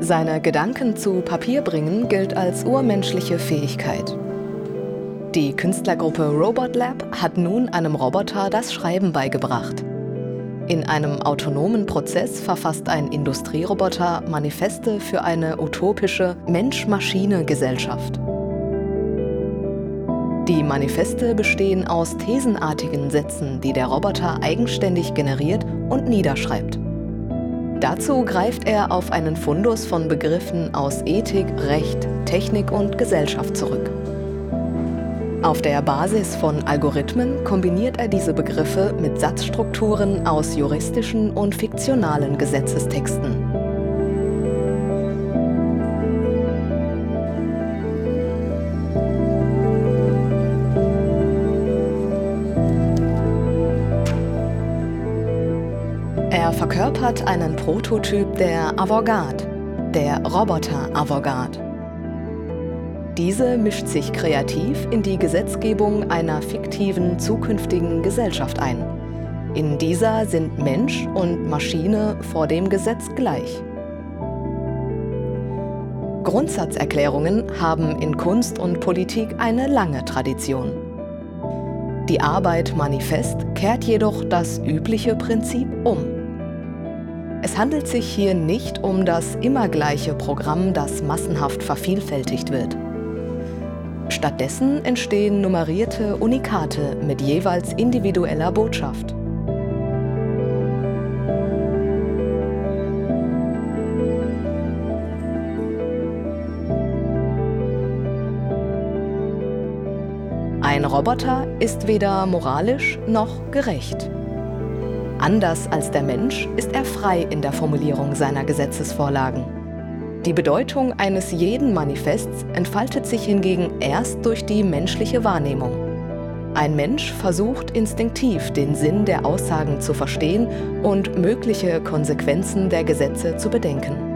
Seine Gedanken zu Papier bringen gilt als urmenschliche Fähigkeit. Die Künstlergruppe Robot Lab hat nun einem Roboter das Schreiben beigebracht. In einem autonomen Prozess verfasst ein Industrieroboter Manifeste für eine utopische Mensch-Maschine-Gesellschaft. Die Manifeste bestehen aus thesenartigen Sätzen, die der Roboter eigenständig generiert und niederschreibt. Dazu greift er auf einen Fundus von Begriffen aus Ethik, Recht, Technik und Gesellschaft zurück. Auf der Basis von Algorithmen kombiniert er diese Begriffe mit Satzstrukturen aus juristischen und fiktionalen Gesetzestexten. Er verkörpert einen Prototyp der Avantgarde, der Roboter-Avantgarde. Diese mischt sich kreativ in die Gesetzgebung einer fiktiven zukünftigen Gesellschaft ein. In dieser sind Mensch und Maschine vor dem Gesetz gleich. Grundsatzerklärungen haben in Kunst und Politik eine lange Tradition. Die Arbeit Manifest kehrt jedoch das übliche Prinzip um. Es handelt sich hier nicht um das immer gleiche Programm, das massenhaft vervielfältigt wird. Stattdessen entstehen nummerierte Unikate mit jeweils individueller Botschaft. Ein Roboter ist weder moralisch noch gerecht. Anders als der Mensch ist er frei in der Formulierung seiner Gesetzesvorlagen. Die Bedeutung eines jeden Manifests entfaltet sich hingegen erst durch die menschliche Wahrnehmung. Ein Mensch versucht instinktiv den Sinn der Aussagen zu verstehen und mögliche Konsequenzen der Gesetze zu bedenken.